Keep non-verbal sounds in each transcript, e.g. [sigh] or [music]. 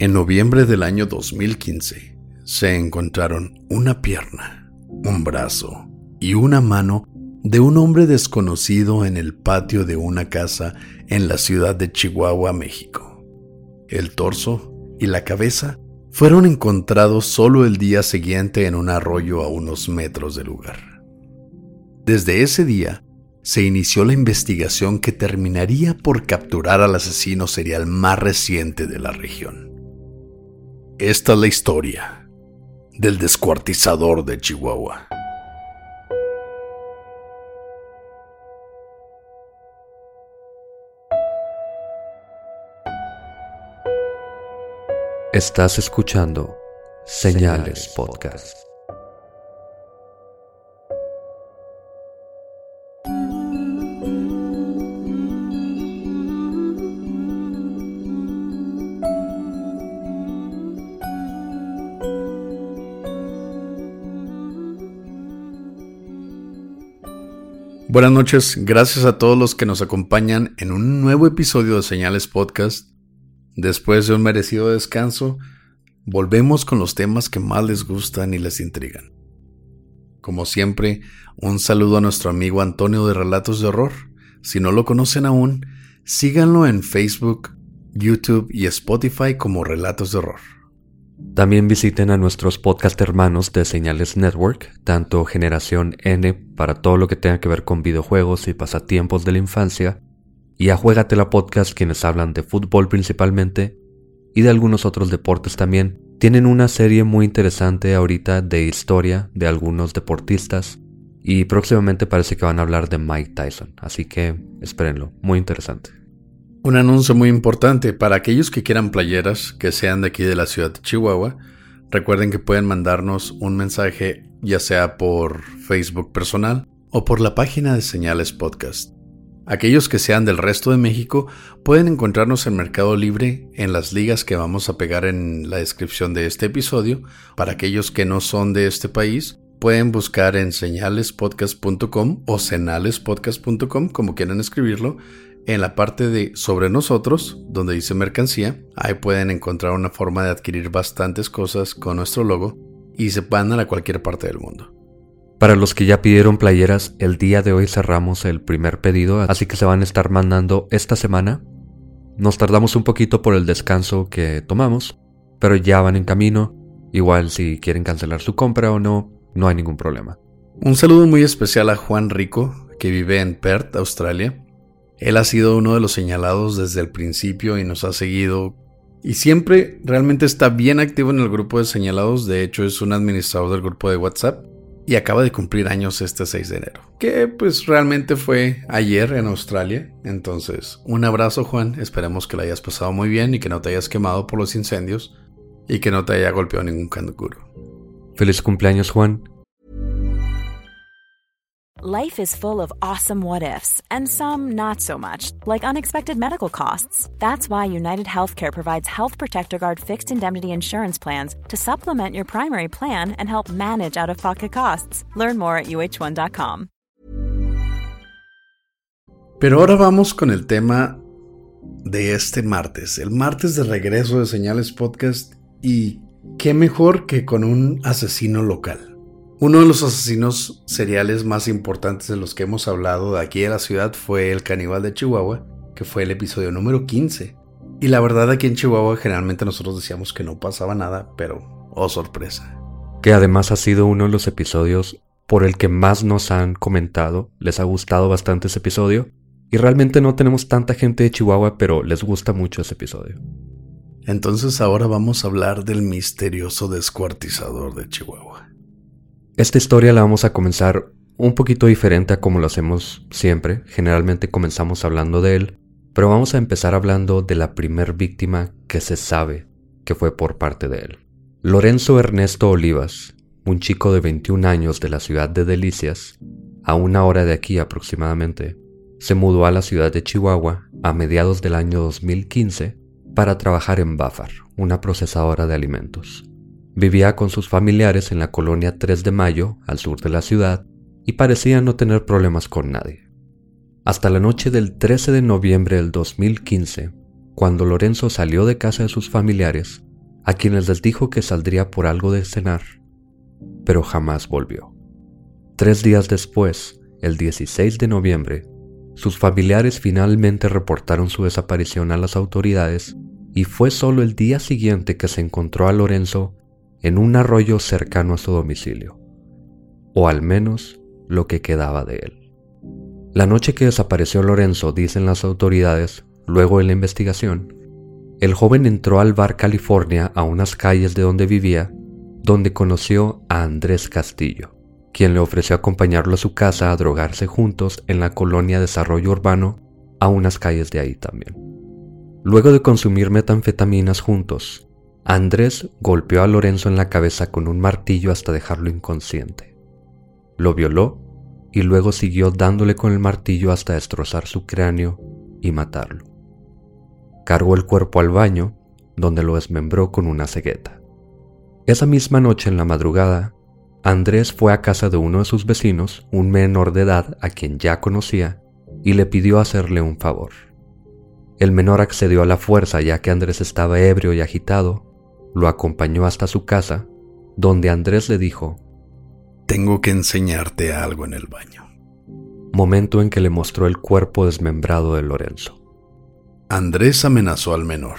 En noviembre del año 2015 se encontraron una pierna, un brazo y una mano de un hombre desconocido en el patio de una casa en la ciudad de Chihuahua, México. El torso y la cabeza fueron encontrados solo el día siguiente en un arroyo a unos metros del lugar. Desde ese día se inició la investigación que terminaría por capturar al asesino serial más reciente de la región. Esta es la historia del descuartizador de Chihuahua. Estás escuchando Señales Podcast. Buenas noches, gracias a todos los que nos acompañan en un nuevo episodio de Señales Podcast. Después de un merecido descanso, volvemos con los temas que más les gustan y les intrigan. Como siempre, un saludo a nuestro amigo Antonio de Relatos de Horror. Si no lo conocen aún, síganlo en Facebook, YouTube y Spotify como Relatos de Horror. También visiten a nuestros podcast hermanos de Señales Network, tanto Generación N para todo lo que tenga que ver con videojuegos y pasatiempos de la infancia, y a Juegatela Podcast quienes hablan de fútbol principalmente y de algunos otros deportes también. Tienen una serie muy interesante ahorita de historia de algunos deportistas y próximamente parece que van a hablar de Mike Tyson, así que espérenlo, muy interesante. Un anuncio muy importante para aquellos que quieran playeras que sean de aquí de la ciudad de Chihuahua. Recuerden que pueden mandarnos un mensaje ya sea por Facebook personal o por la página de Señales Podcast. Aquellos que sean del resto de México pueden encontrarnos en Mercado Libre en las ligas que vamos a pegar en la descripción de este episodio. Para aquellos que no son de este país, pueden buscar en señalespodcast.com o senalespodcast.com, como quieran escribirlo, en la parte de sobre nosotros, donde dice mercancía, ahí pueden encontrar una forma de adquirir bastantes cosas con nuestro logo y se van a cualquier parte del mundo. Para los que ya pidieron playeras, el día de hoy cerramos el primer pedido, así que se van a estar mandando esta semana. Nos tardamos un poquito por el descanso que tomamos, pero ya van en camino. Igual si quieren cancelar su compra o no, no hay ningún problema. Un saludo muy especial a Juan Rico, que vive en Perth, Australia. Él ha sido uno de los señalados desde el principio y nos ha seguido y siempre realmente está bien activo en el grupo de señalados. De hecho, es un administrador del grupo de WhatsApp y acaba de cumplir años este 6 de enero. Que pues realmente fue ayer en Australia. Entonces, un abrazo Juan. Esperemos que lo hayas pasado muy bien y que no te hayas quemado por los incendios y que no te haya golpeado ningún canguro. Feliz cumpleaños Juan. Life is full of awesome what ifs, and some not so much, like unexpected medical costs. That's why United Healthcare provides Health Protector Guard fixed indemnity insurance plans to supplement your primary plan and help manage out of pocket costs. Learn more at uh1.com. Pero ahora vamos con el tema de este martes, el martes de regreso de Señales Podcast y qué mejor que con un asesino local. Uno de los asesinos seriales más importantes de los que hemos hablado de aquí de la ciudad fue el caníbal de Chihuahua, que fue el episodio número 15. Y la verdad aquí en Chihuahua generalmente nosotros decíamos que no pasaba nada, pero oh sorpresa. Que además ha sido uno de los episodios por el que más nos han comentado, les ha gustado bastante ese episodio y realmente no tenemos tanta gente de Chihuahua, pero les gusta mucho ese episodio. Entonces ahora vamos a hablar del misterioso descuartizador de Chihuahua. Esta historia la vamos a comenzar un poquito diferente a como lo hacemos siempre. Generalmente comenzamos hablando de él, pero vamos a empezar hablando de la primer víctima que se sabe que fue por parte de él. Lorenzo Ernesto Olivas, un chico de 21 años de la ciudad de Delicias, a una hora de aquí aproximadamente, se mudó a la ciudad de Chihuahua a mediados del año 2015 para trabajar en Bafar, una procesadora de alimentos. Vivía con sus familiares en la colonia 3 de Mayo, al sur de la ciudad, y parecía no tener problemas con nadie. Hasta la noche del 13 de noviembre del 2015, cuando Lorenzo salió de casa de sus familiares, a quienes les dijo que saldría por algo de cenar, pero jamás volvió. Tres días después, el 16 de noviembre, sus familiares finalmente reportaron su desaparición a las autoridades y fue solo el día siguiente que se encontró a Lorenzo en un arroyo cercano a su domicilio, o al menos lo que quedaba de él. La noche que desapareció Lorenzo, dicen las autoridades, luego de la investigación, el joven entró al bar California a unas calles de donde vivía, donde conoció a Andrés Castillo, quien le ofreció acompañarlo a su casa a drogarse juntos en la colonia Desarrollo Urbano, a unas calles de ahí también. Luego de consumir metanfetaminas juntos, Andrés golpeó a Lorenzo en la cabeza con un martillo hasta dejarlo inconsciente. Lo violó y luego siguió dándole con el martillo hasta destrozar su cráneo y matarlo. Cargó el cuerpo al baño, donde lo desmembró con una cegueta. Esa misma noche en la madrugada, Andrés fue a casa de uno de sus vecinos, un menor de edad a quien ya conocía, y le pidió hacerle un favor. El menor accedió a la fuerza ya que Andrés estaba ebrio y agitado, lo acompañó hasta su casa, donde Andrés le dijo, Tengo que enseñarte algo en el baño. Momento en que le mostró el cuerpo desmembrado de Lorenzo. Andrés amenazó al menor,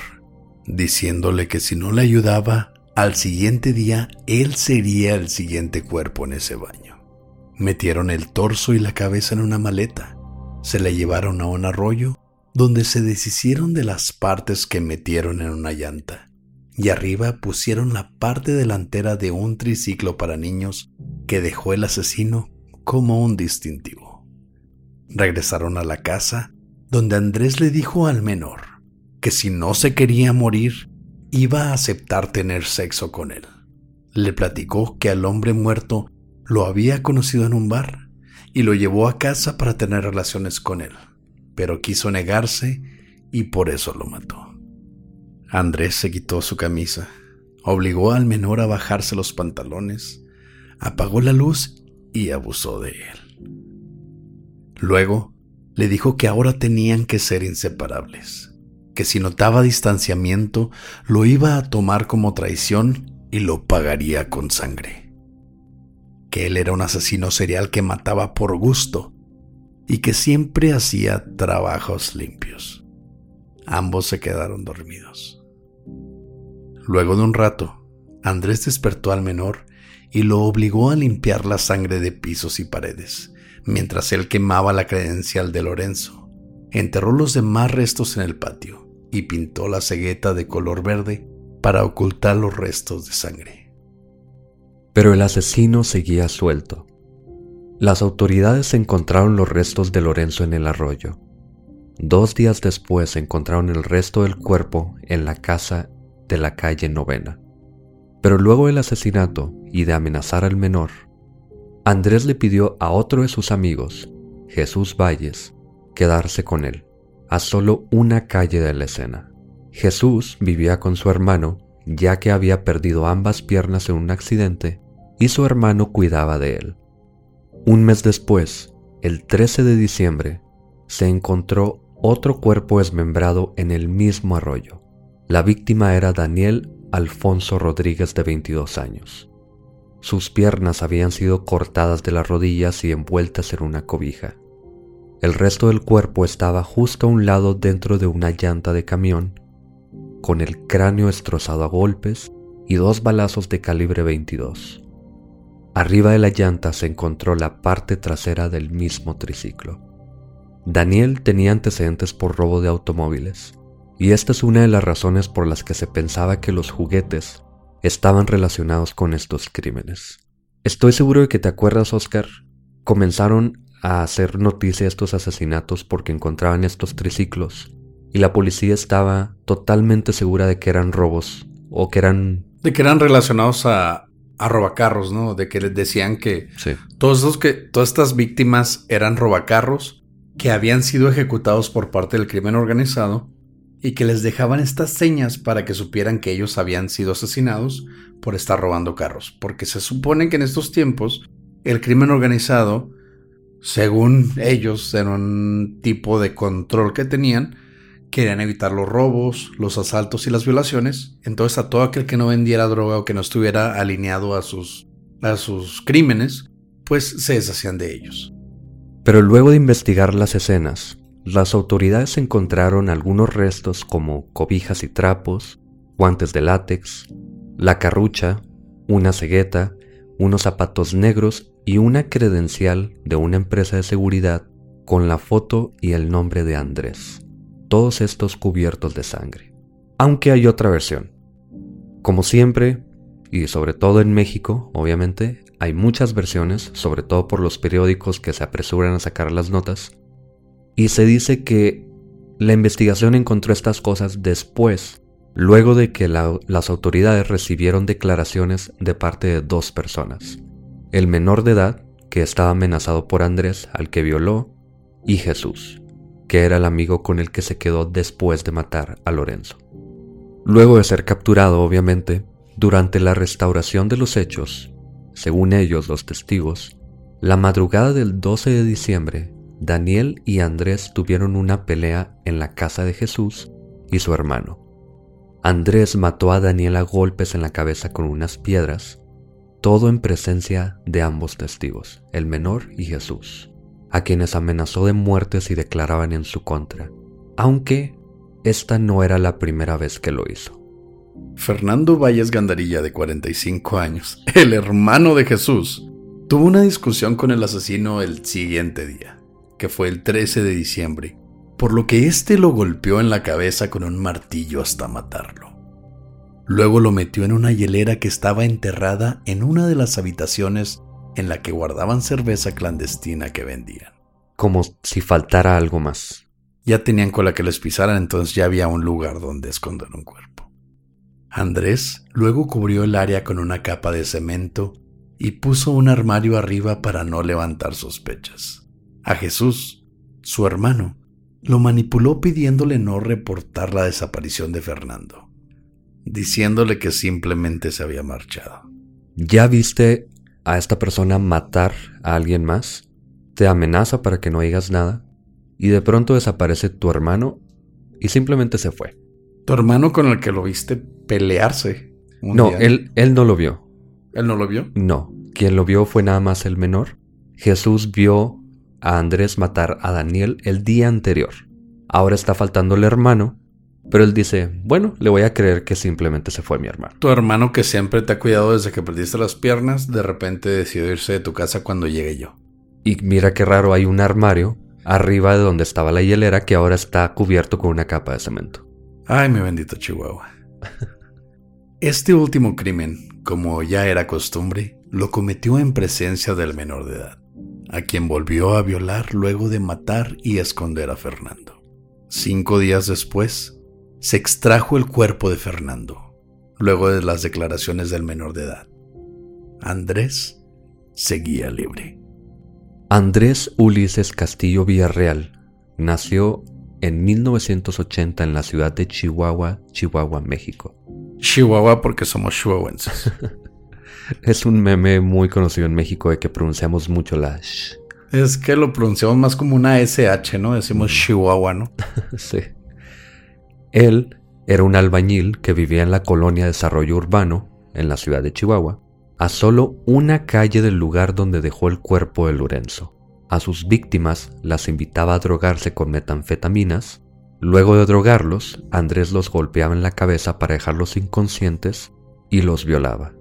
diciéndole que si no le ayudaba, al siguiente día, él sería el siguiente cuerpo en ese baño. Metieron el torso y la cabeza en una maleta, se la llevaron a un arroyo donde se deshicieron de las partes que metieron en una llanta, y arriba pusieron la parte delantera de un triciclo para niños que dejó el asesino como un distintivo. Regresaron a la casa, donde Andrés le dijo al menor que si no se quería morir, iba a aceptar tener sexo con él. Le platicó que al hombre muerto lo había conocido en un bar y lo llevó a casa para tener relaciones con él, pero quiso negarse y por eso lo mató. Andrés se quitó su camisa, obligó al menor a bajarse los pantalones, apagó la luz y abusó de él. Luego le dijo que ahora tenían que ser inseparables que si notaba distanciamiento lo iba a tomar como traición y lo pagaría con sangre. Que él era un asesino serial que mataba por gusto y que siempre hacía trabajos limpios. Ambos se quedaron dormidos. Luego de un rato, Andrés despertó al menor y lo obligó a limpiar la sangre de pisos y paredes, mientras él quemaba la credencial de Lorenzo enterró los demás restos en el patio y pintó la cegueta de color verde para ocultar los restos de sangre. Pero el asesino seguía suelto. Las autoridades encontraron los restos de Lorenzo en el arroyo. Dos días después encontraron el resto del cuerpo en la casa de la calle Novena. Pero luego del asesinato y de amenazar al menor, Andrés le pidió a otro de sus amigos, Jesús Valles, quedarse con él, a solo una calle de la escena. Jesús vivía con su hermano, ya que había perdido ambas piernas en un accidente, y su hermano cuidaba de él. Un mes después, el 13 de diciembre, se encontró otro cuerpo desmembrado en el mismo arroyo. La víctima era Daniel Alfonso Rodríguez de 22 años. Sus piernas habían sido cortadas de las rodillas y envueltas en una cobija. El resto del cuerpo estaba justo a un lado dentro de una llanta de camión, con el cráneo destrozado a golpes y dos balazos de calibre 22. Arriba de la llanta se encontró la parte trasera del mismo triciclo. Daniel tenía antecedentes por robo de automóviles, y esta es una de las razones por las que se pensaba que los juguetes estaban relacionados con estos crímenes. Estoy seguro de que te acuerdas, Oscar. Comenzaron a hacer noticia estos asesinatos porque encontraban estos triciclos y la policía estaba totalmente segura de que eran robos o que eran... De que eran relacionados a, a robacarros, ¿no? De que les decían que todos esos que todas estas víctimas eran robacarros que habían sido ejecutados por parte del crimen organizado y que les dejaban estas señas para que supieran que ellos habían sido asesinados por estar robando carros, porque se supone que en estos tiempos el crimen organizado según ellos, en un tipo de control que tenían, querían evitar los robos, los asaltos y las violaciones. Entonces a todo aquel que no vendiera droga o que no estuviera alineado a sus, a sus crímenes, pues se deshacían de ellos. Pero luego de investigar las escenas, las autoridades encontraron algunos restos como cobijas y trapos, guantes de látex, la carrucha, una cegueta, unos zapatos negros y una credencial de una empresa de seguridad con la foto y el nombre de Andrés, todos estos cubiertos de sangre. Aunque hay otra versión. Como siempre, y sobre todo en México, obviamente, hay muchas versiones, sobre todo por los periódicos que se apresuran a sacar las notas, y se dice que la investigación encontró estas cosas después, luego de que las autoridades recibieron declaraciones de parte de dos personas el menor de edad que estaba amenazado por Andrés al que violó y Jesús, que era el amigo con el que se quedó después de matar a Lorenzo. Luego de ser capturado, obviamente, durante la restauración de los hechos, según ellos los testigos, la madrugada del 12 de diciembre, Daniel y Andrés tuvieron una pelea en la casa de Jesús y su hermano. Andrés mató a Daniel a golpes en la cabeza con unas piedras todo en presencia de ambos testigos, el menor y Jesús, a quienes amenazó de muerte si declaraban en su contra, aunque esta no era la primera vez que lo hizo. Fernando Valles Gandarilla, de 45 años, el hermano de Jesús, tuvo una discusión con el asesino el siguiente día, que fue el 13 de diciembre, por lo que éste lo golpeó en la cabeza con un martillo hasta matarlo. Luego lo metió en una hielera que estaba enterrada en una de las habitaciones en la que guardaban cerveza clandestina que vendían. Como si faltara algo más. Ya tenían cola que les pisaran, entonces ya había un lugar donde esconder un cuerpo. Andrés luego cubrió el área con una capa de cemento y puso un armario arriba para no levantar sospechas. A Jesús, su hermano, lo manipuló pidiéndole no reportar la desaparición de Fernando diciéndole que simplemente se había marchado. ¿Ya viste a esta persona matar a alguien más? Te amenaza para que no digas nada y de pronto desaparece tu hermano y simplemente se fue. ¿Tu hermano con el que lo viste pelearse? no, él, él no lo vio. ¿Él no lo vio? No, quien lo vio fue nada más el menor. Jesús vio a Andrés matar a Daniel el día anterior. Ahora está faltando el hermano pero él dice, bueno, le voy a creer que simplemente se fue mi hermano. Tu hermano que siempre te ha cuidado desde que perdiste las piernas, de repente decidió irse de tu casa cuando llegué yo. Y mira qué raro, hay un armario arriba de donde estaba la hielera que ahora está cubierto con una capa de cemento. Ay, mi bendito Chihuahua. [laughs] Este último crimen, como ya era costumbre, lo cometió en presencia del menor de edad, a quien volvió a violar luego de matar y esconder a Fernando. Cinco días después, se extrajo el cuerpo de Fernando, luego de las declaraciones del menor de edad. Andrés seguía libre. Andrés Ulises Castillo Villarreal nació en 1980 en la ciudad de Chihuahua, Chihuahua, México. Chihuahua porque somos chihuahuenses. [laughs] es un meme muy conocido en México de que pronunciamos mucho la sh. Es que lo pronunciamos más como una SH, ¿no? Decimos Chihuahua, ¿no? [laughs] sí. Él era un albañil que vivía en la colonia Desarrollo Urbano, en la ciudad de Chihuahua, a solo una calle del lugar donde dejó el cuerpo de Lorenzo. A sus víctimas las invitaba a drogarse con metanfetaminas. Luego de drogarlos, Andrés los golpeaba en la cabeza para dejarlos inconscientes y los violaba.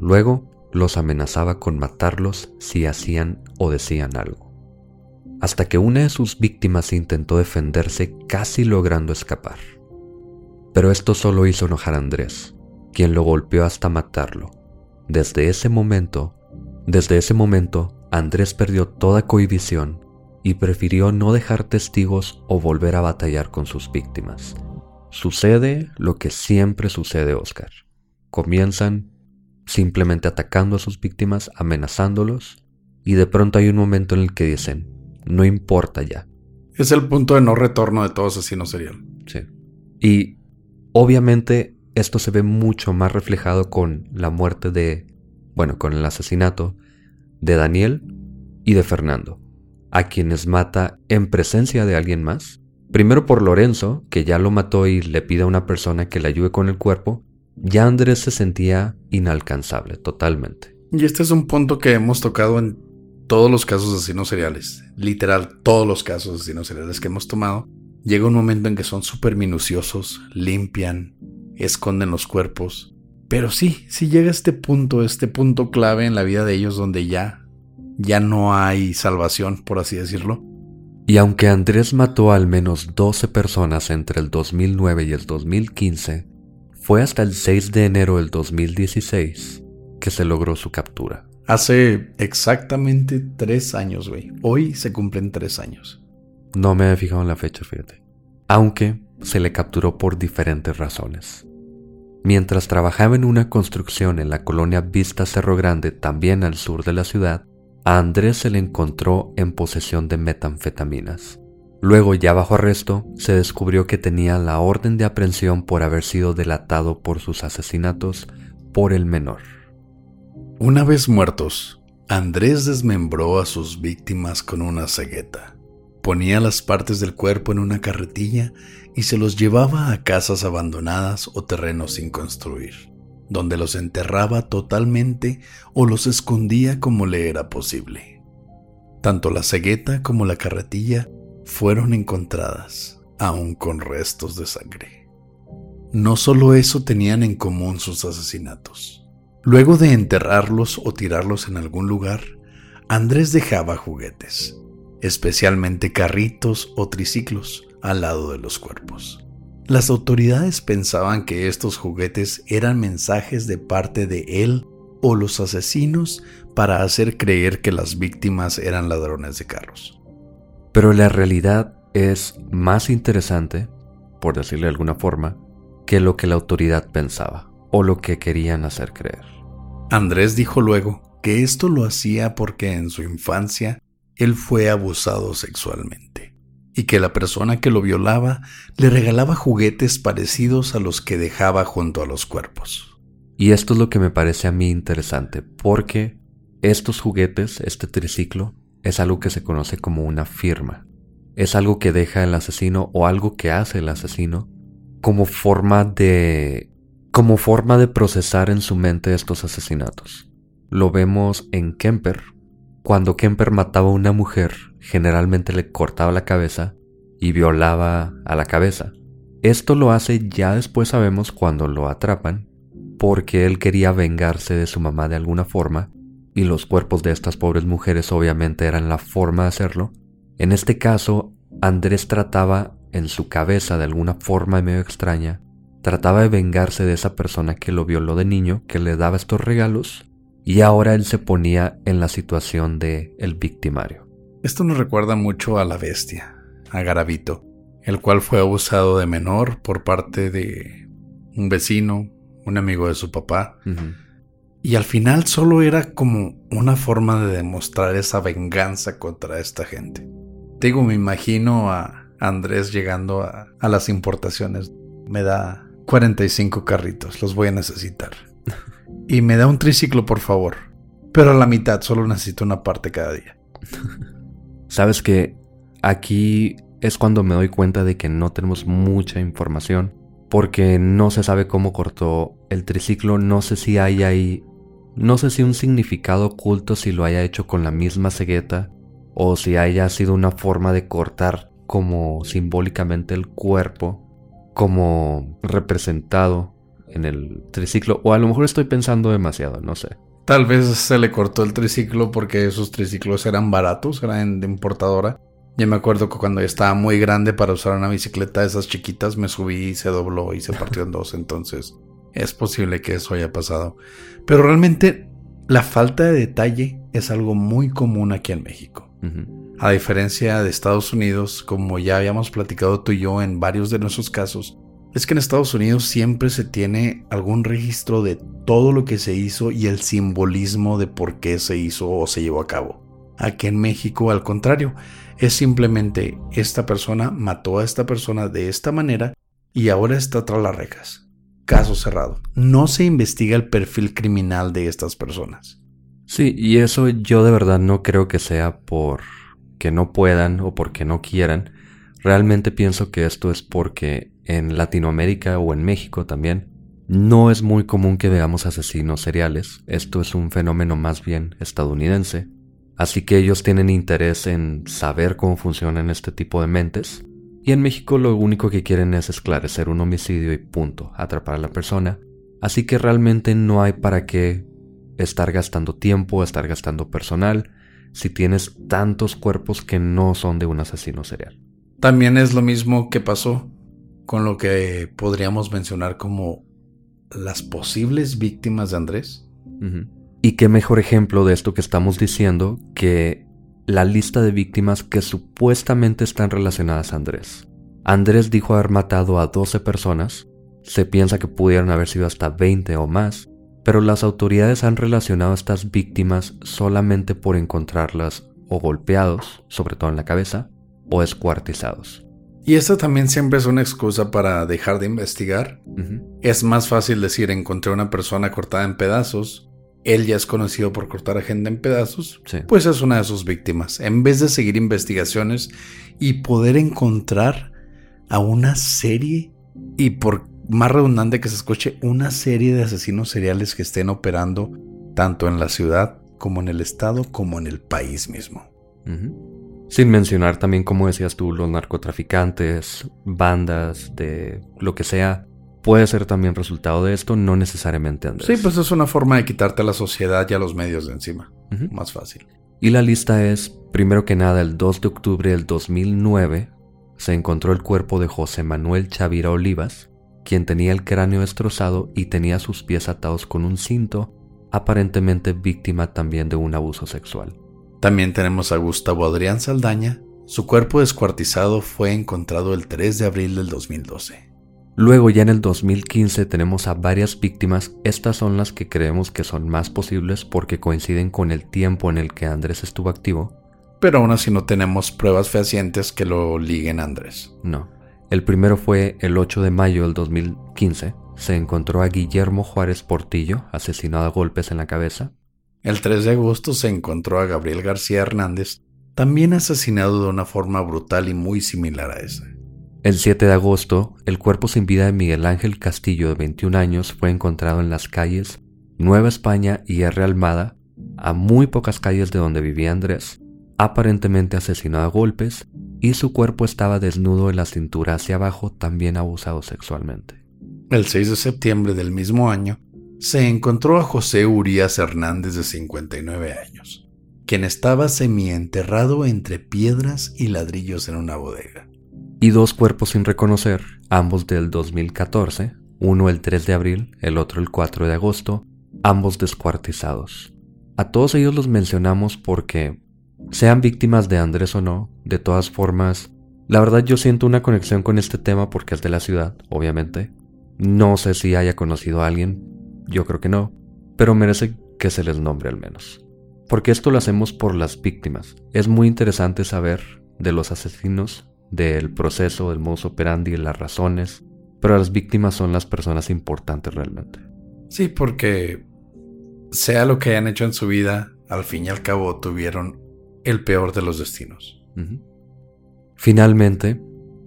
Luego los amenazaba con matarlos si hacían o decían algo. Hasta que una de sus víctimas intentó defenderse casi logrando escapar. Pero esto solo hizo enojar a Andrés, quien lo golpeó hasta matarlo. Desde ese momento, desde ese momento, Andrés perdió toda cohibición y prefirió no dejar testigos o volver a batallar con sus víctimas. Sucede lo que siempre sucede, Oscar. Comienzan simplemente atacando a sus víctimas, amenazándolos, y de pronto hay un momento en el que dicen, no importa ya. Es el punto de no retorno de todo asesino serial. Sí. Y obviamente esto se ve mucho más reflejado con la muerte de, bueno, con el asesinato de Daniel y de Fernando, a quienes mata en presencia de alguien más. Primero por Lorenzo, que ya lo mató y le pide a una persona que le ayude con el cuerpo, ya Andrés se sentía inalcanzable totalmente. Y este es un punto que hemos tocado en todos los casos de asesinos seriales, literal todos los casos de asesinos seriales que hemos tomado. Llega un momento en que son súper minuciosos, limpian, esconden los cuerpos. Pero sí, sí llega este punto, este punto clave en la vida de ellos donde ya, ya no hay salvación, por así decirlo. Y aunque Andrés mató a al menos 12 personas entre el 2009 y el 2015, fue hasta el 6 de enero del 2016 que se logró su captura. Hace exactamente tres años, güey. Hoy se cumplen tres años. No me he fijado en la fecha, fíjate. Aunque se le capturó por diferentes razones. Mientras trabajaba en una construcción en la colonia Vista Cerro Grande, también al sur de la ciudad, a Andrés se le encontró en posesión de metanfetaminas. Luego, ya bajo arresto, se descubrió que tenía la orden de aprehensión por haber sido delatado por sus asesinatos por el menor. Una vez muertos, Andrés desmembró a sus víctimas con una cegueta. Ponía las partes del cuerpo en una carretilla y se los llevaba a casas abandonadas o terrenos sin construir, donde los enterraba totalmente o los escondía como le era posible. Tanto la cegueta como la carretilla fueron encontradas, aún con restos de sangre. No solo eso tenían en común sus asesinatos. Luego de enterrarlos o tirarlos en algún lugar, Andrés dejaba juguetes, especialmente carritos o triciclos, al lado de los cuerpos. Las autoridades pensaban que estos juguetes eran mensajes de parte de él o los asesinos para hacer creer que las víctimas eran ladrones de carros. Pero la realidad es más interesante, por decirle de alguna forma, que lo que la autoridad pensaba o lo que querían hacer creer. Andrés dijo luego que esto lo hacía porque en su infancia él fue abusado sexualmente y que la persona que lo violaba le regalaba juguetes parecidos a los que dejaba junto a los cuerpos. Y esto es lo que me parece a mí interesante, porque estos juguetes, este triciclo, es algo que se conoce como una firma. Es algo que deja el asesino o algo que hace el asesino como forma de como forma de procesar en su mente estos asesinatos. Lo vemos en Kemper. Cuando Kemper mataba a una mujer, generalmente le cortaba la cabeza y violaba a la cabeza. Esto lo hace ya después sabemos cuando lo atrapan, porque él quería vengarse de su mamá de alguna forma y los cuerpos de estas pobres mujeres obviamente eran la forma de hacerlo. En este caso, Andrés trataba en su cabeza de alguna forma medio extraña, trataba de vengarse de esa persona que lo violó de niño, que le daba estos regalos, y ahora él se ponía en la situación de el victimario. Esto nos recuerda mucho a la bestia, a Garabito, el cual fue abusado de menor por parte de un vecino, un amigo de su papá, y al final solo era como una forma de demostrar esa venganza contra esta gente. Digo, me imagino a Andrés llegando a, las importaciones. Me da 45 carritos, los voy a necesitar. Y me da un triciclo, por favor. Pero a la mitad, solo necesito una parte cada día. [laughs] Sabes que aquí es cuando me doy cuenta de que no tenemos mucha información porque no se sabe cómo cortó el triciclo, no sé si hay ahí, no sé si un significado oculto si lo haya hecho con la misma cegueta o si haya sido una forma de cortar como simbólicamente el cuerpo, como representado en el triciclo, o a lo mejor estoy pensando demasiado, no sé. Tal vez se le cortó el triciclo porque esos triciclos eran baratos, eran de importadora. Yo me acuerdo que cuando estaba muy grande para usar una bicicleta de esas chiquitas, me subí y se dobló y se partió en dos. Entonces, es posible que eso haya pasado. Pero realmente, la falta de detalle es algo muy común aquí en México. A diferencia de Estados Unidos, como ya habíamos platicado tú y yo en varios de nuestros casos, es que en Estados Unidos siempre se tiene algún registro de todo lo que se hizo y el simbolismo de por qué se hizo o se llevó a cabo. Aquí en México, al contrario, es simplemente esta persona mató a esta persona de esta manera y ahora está tras las rejas. Caso cerrado. No se investiga el perfil criminal de estas personas. Sí, y eso yo de verdad no creo que sea por que no puedan o porque no quieran. Realmente pienso que esto es porque en Latinoamérica o en México también no es muy común que veamos asesinos seriales. Esto es un fenómeno más bien estadounidense. Así que ellos tienen interés en saber cómo funcionan este tipo de mentes. Y en México lo único que quieren es esclarecer un homicidio y punto, atrapar a la persona. Así que realmente no hay para qué estar gastando tiempo, estar gastando personal, si tienes tantos cuerpos que no son de un asesino serial. También es lo mismo que pasó con lo que podríamos mencionar como las posibles víctimas de Andrés. Y qué mejor ejemplo de esto que estamos diciendo que la lista de víctimas que supuestamente están relacionadas a Andrés. Andrés dijo haber matado a 12 personas, se piensa que pudieron haber sido hasta 20 o más, pero las autoridades han relacionado a estas víctimas solamente por encontrarlas o golpeados, sobre todo en la cabeza, o escuartizados. Y esto también siempre es una excusa para dejar de investigar. Es más fácil decir encontré una persona cortada en pedazos, él ya es conocido por cortar a gente en pedazos, pues es una de sus víctimas. En vez de seguir investigaciones y poder encontrar a una serie y por más redundante que se escuche, una serie de asesinos seriales que estén operando tanto en la ciudad como en el estado como en el país mismo. Sin mencionar también, como decías tú, los narcotraficantes, bandas de lo que sea, puede ser también resultado de esto, no necesariamente Andrés. Sí, pues es una forma de quitarte a la sociedad y a los medios de encima. Más fácil. Y la lista es, primero que nada, el 2 de octubre del 2009 se encontró el cuerpo de José Manuel Chavira Olivas, quien tenía el cráneo destrozado y tenía sus pies atados con un cinto, aparentemente víctima también de un abuso sexual. También tenemos a Gustavo Adrián Saldaña. Su cuerpo descuartizado fue encontrado el 3 de abril del 2012. Luego ya en el 2015 tenemos a varias víctimas, estas son las que creemos que son más posibles porque coinciden con el tiempo en el que Andrés estuvo activo. Pero aún así no tenemos pruebas fehacientes que lo liguen a Andrés. No. El primero fue el 8 de mayo del 2015. Se encontró a Guillermo Juárez Portillo, asesinado a golpes en la cabeza. El 3 de agosto se encontró a Gabriel García Hernández, también asesinado de una forma brutal y muy similar a esa. El 7 de agosto, el cuerpo sin vida de Miguel Ángel Castillo, de 21 años, fue encontrado en las calles Nueva España y R. Almada, a muy pocas calles de donde vivía Andrés, aparentemente asesinado a golpes y su cuerpo estaba desnudo de la cintura hacia abajo, también abusado sexualmente. El 6 de septiembre del mismo año, se encontró a José Urias Hernández de 59 años, quien estaba semienterrado entre piedras y ladrillos en una bodega. Y dos cuerpos sin reconocer, ambos del 2014, uno el 3 de abril, el otro el 4 de agosto, ambos descuartizados. A todos ellos los mencionamos porque sean víctimas de Andrés o no, de todas formas, la verdad yo siento una conexión con este tema porque es de la ciudad, obviamente. No sé si haya conocido a alguien, yo creo que no, pero merece que se les nombre al menos. Porque esto lo hacemos por las víctimas. Es muy interesante saber de los asesinos, del proceso, del modus operandi, las razones, pero las víctimas son las personas importantes realmente. Sí, porque sea lo que hayan hecho en su vida, al fin y al cabo tuvieron el peor de los destinos. Finalmente,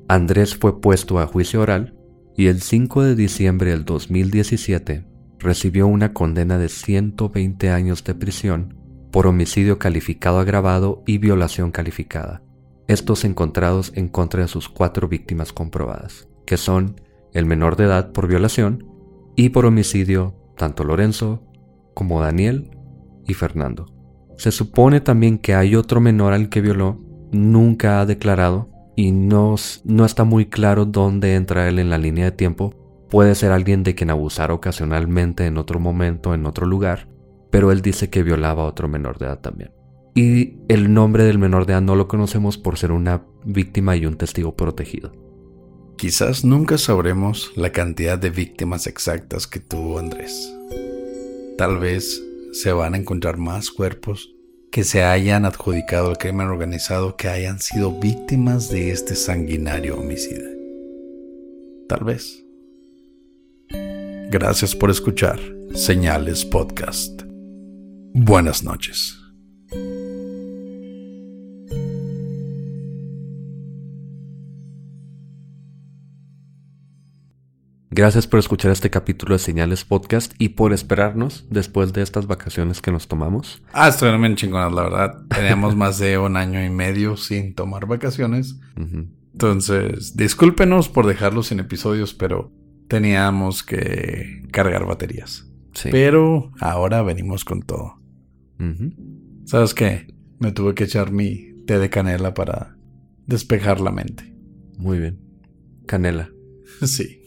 Andrés fue puesto a juicio oral y el 5 de diciembre del 2017 recibió una condena de 120 años de prisión por homicidio calificado agravado y violación calificada. Estos encontrados en contra de sus cuatro víctimas comprobadas, que son el menor de edad por violación y por homicidio tanto Lorenzo como Daniel y Fernando. Se supone también que hay otro menor al que violó, nunca ha declarado y no, no está muy claro dónde entra él en la línea de tiempo. Puede ser alguien de quien abusara ocasionalmente en otro momento, en otro lugar, pero él dice que violaba a otro menor de edad también. Y el nombre del menor de edad no lo conocemos por ser una víctima y un testigo protegido. Quizás nunca sabremos la cantidad de víctimas exactas que tuvo Andrés. Tal vez se van a encontrar más cuerpos que se hayan adjudicado al crimen organizado que hayan sido víctimas de este sanguinario homicida. Tal vez. Gracias por escuchar Señales Podcast. Buenas noches. Gracias por escuchar este capítulo de Señales Podcast y por esperarnos después de estas vacaciones que nos tomamos. Ah, estuvieron bien chingonas, la verdad. Teníamos más de un año y medio sin tomar vacaciones. Entonces, discúlpenos por dejarlos sin episodios, pero teníamos que cargar baterías. Sí. Pero ahora venimos con todo. ¿Sabes qué? Me tuve que echar mi té de canela para despejar la mente. Muy bien. Canela. [laughs] Sí.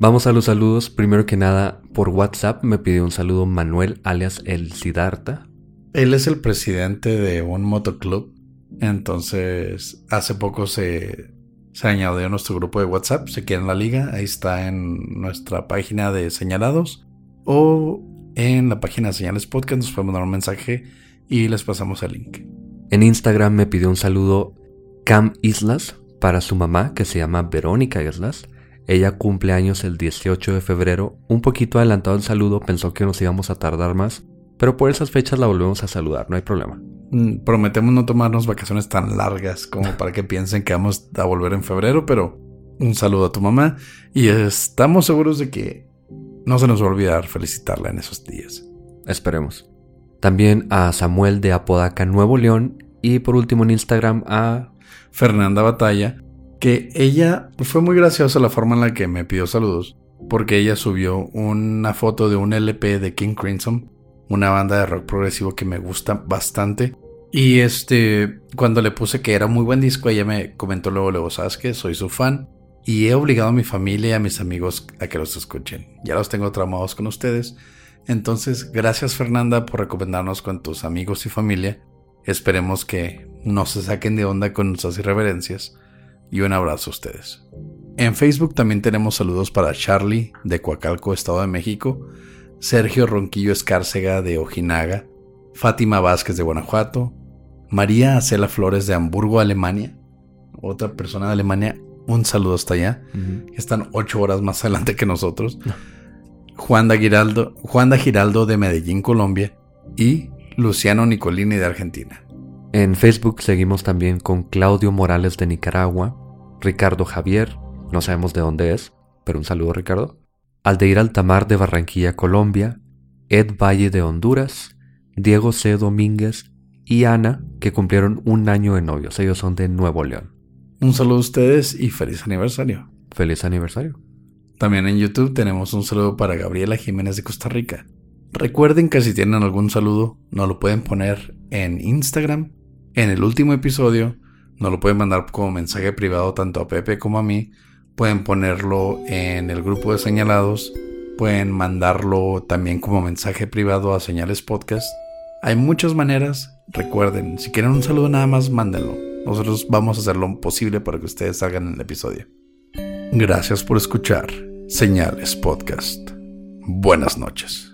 Vamos a los saludos. Primero que nada, por WhatsApp me pidió un saludo Manuel, alias el Siddhartha. Él es el presidente de un motoclub. Entonces, hace poco se, se añadió a nuestro grupo de WhatsApp. Si quieren la liga, ahí está en nuestra página de señalados. O en la página de Señales Podcast nos podemos dar un mensaje y les pasamos el link. En Instagram me pidió un saludo Cam Islas para su mamá, que se llama Verónica Islas. Ella cumple años el 18 de febrero, un poquito adelantado el saludo, pensó que nos íbamos a tardar más, pero por esas fechas la volvemos a saludar, no hay problema. Mm, prometemos no tomarnos vacaciones tan largas como para que piensen que vamos a volver en febrero, pero un saludo a tu mamá y estamos seguros de que no se nos va a olvidar felicitarla en esos días. Esperemos. También a Samuel de Apodaca, Nuevo León y por último en Instagram a Fernanda Batalla, que ella fue muy graciosa la forma en la que me pidió saludos, porque ella subió una foto de un LP de King Crimson, una banda de rock progresivo que me gusta bastante. Y este, cuando le puse que era muy buen disco, ella me comentó luego, luego, sabes que soy su fan y he obligado a mi familia y a mis amigos a que los escuchen. Ya los tengo traumados con ustedes. Entonces, gracias Fernanda por recomendarnos con tus amigos y familia. Esperemos que no se saquen de onda con nuestras irreverencias y un abrazo a ustedes. En Facebook también tenemos saludos para Charlie de Coacalco, Estado de México, Sergio Ronquillo Escárcega de Ojinaga, Fátima Vázquez de Guanajuato, María Acela Flores de Hamburgo, Alemania, otra persona de Alemania, un saludo hasta allá, están ocho horas más [laughs] adelante que nosotros, Juan Giraldo, Juan da Giraldo de Medellín, Colombia, y Luciano Nicolini de Argentina. En Facebook seguimos también con Claudio Morales de Nicaragua, Ricardo Javier, no sabemos de dónde es, pero un saludo Ricardo, Aldeir Altamar de Barranquilla, Colombia, Ed Valle de Honduras, Diego C. Domínguez y Ana, que cumplieron un año de novios. Ellos son de Nuevo León. Un saludo a ustedes y feliz aniversario. Feliz aniversario. También en YouTube tenemos un saludo para Gabriela Jiménez de Costa Rica. Recuerden que si tienen algún saludo, nos lo pueden poner en Instagram en el último episodio. Nos lo pueden mandar como mensaje privado tanto a Pepe como a mí. Pueden ponerlo en el grupo de señalados. Pueden mandarlo también como mensaje privado a Señales Podcast. Hay muchas maneras. Recuerden, si quieren un saludo nada más, mándenlo. Nosotros vamos a hacer lo posible para que ustedes salgan en el episodio. Gracias por escuchar Señales Podcast. Buenas noches.